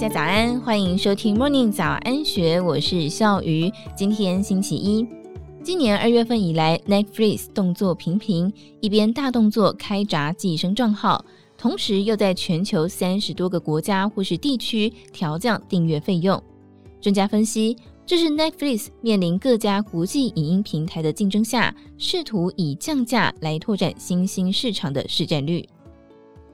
家早安，欢迎收听 Morning 早安学，我是笑鱼。今天星期一，今年二月份以来，Netflix 动作频频，一边大动作开闸寄生账号，同时又在全球三十多个国家或是地区调降订阅费用。专家分析，这是 Netflix 面临各家国际影音平台的竞争下，试图以降价来拓展新兴市场的市占率。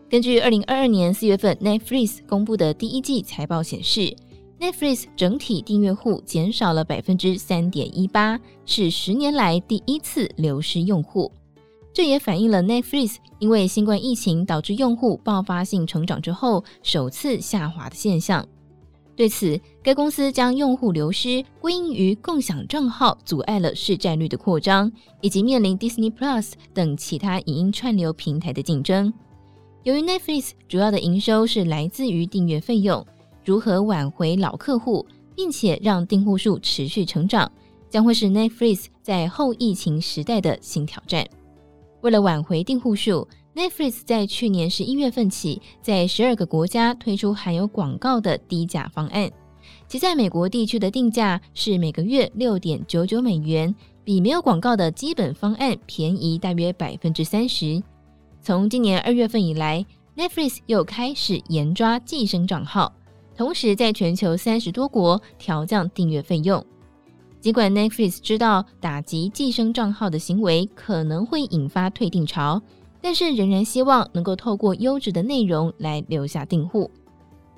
根据二零二二年四月份 Netflix 公布的第一季财报显示，Netflix 整体订阅户减少了百分之三点一八，是十年来第一次流失用户。这也反映了 Netflix 因为新冠疫情导致用户爆发性成长之后首次下滑的现象。对此，该公司将用户流失归因于共享账号阻碍了市占率的扩张，以及面临 Disney Plus 等其他影音串流平台的竞争。由于 Netflix 主要的营收是来自于订阅费用，如何挽回老客户，并且让订户数持续成长，将会是 Netflix 在后疫情时代的新挑战。为了挽回订户数，Netflix 在去年十一月份起，在十二个国家推出含有广告的低价方案，其在美国地区的定价是每个月六点九九美元，比没有广告的基本方案便宜大约百分之三十。从今年二月份以来，Netflix 又开始严抓寄生账号，同时在全球三十多国调降订阅费用。尽管 Netflix 知道打击寄生账号的行为可能会引发退订潮，但是仍然希望能够透过优质的内容来留下订户。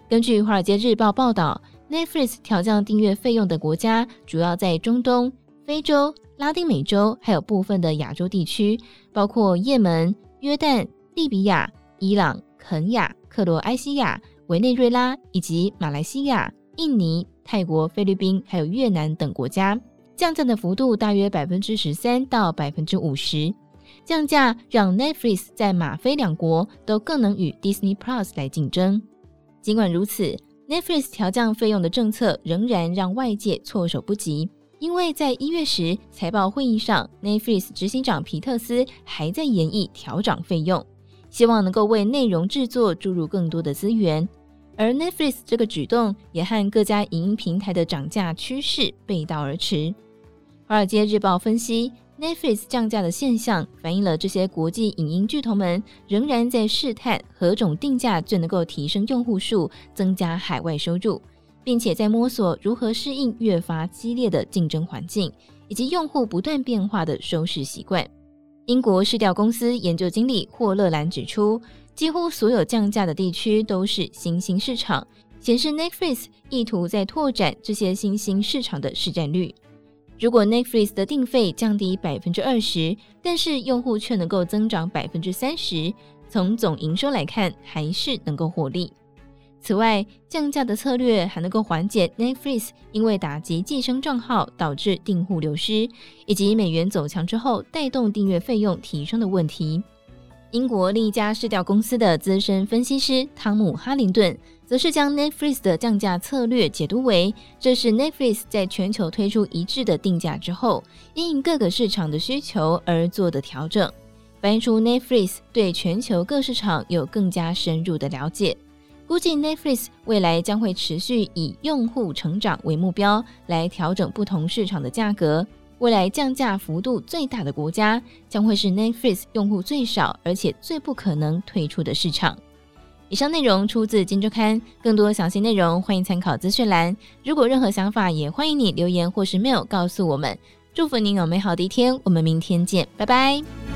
根据《华尔街日报》报道，Netflix 调降订阅费用的国家主要在中东、非洲、拉丁美洲，还有部分的亚洲地区，包括也门。约旦、利比亚、伊朗、肯亚、克罗埃西亚、委内瑞拉以及马来西亚、印尼、泰国、菲律宾还有越南等国家，降价的幅度大约百分之十三到百分之五十。降价让 Netflix 在马菲两国都更能与 Disney Plus 来竞争。尽管如此，Netflix 调降费用的政策仍然让外界措手不及。因为在一月时财报会议上，Netflix 执行长皮特斯还在研议调涨费用，希望能够为内容制作注入更多的资源。而 Netflix 这个举动也和各家影音平台的涨价趋势背道而驰。华尔街日报分析，Netflix 降价的现象反映了这些国际影音巨头们仍然在试探何种定价最能够提升用户数，增加海外收入。并且在摸索如何适应越发激烈的竞争环境，以及用户不断变化的收视习惯。英国市调公司研究经理霍勒兰指出，几乎所有降价的地区都是新兴市场，显示 Netflix 意图在拓展这些新兴市场的市占率。如果 Netflix 的订费降低百分之二十，但是用户却能够增长百分之三十，从总营收来看，还是能够获利。此外，降价的策略还能够缓解 Netflix 因为打击寄生账号导致订户流失，以及美元走强之后带动订阅费用提升的问题。英国另一家市调公司的资深分析师汤姆·哈林顿，则是将 Netflix 的降价策略解读为，这是 Netflix 在全球推出一致的定价之后，因应各个市场的需求而做的调整，反映出 Netflix 对全球各市场有更加深入的了解。估计 Netflix 未来将会持续以用户成长为目标来调整不同市场的价格。未来降价幅度最大的国家将会是 Netflix 用户最少而且最不可能退出的市场。以上内容出自《金周刊》，更多详细内容欢迎参考资讯栏。如果任何想法，也欢迎你留言或是 mail 告诉我们。祝福您有美好的一天，我们明天见，拜拜。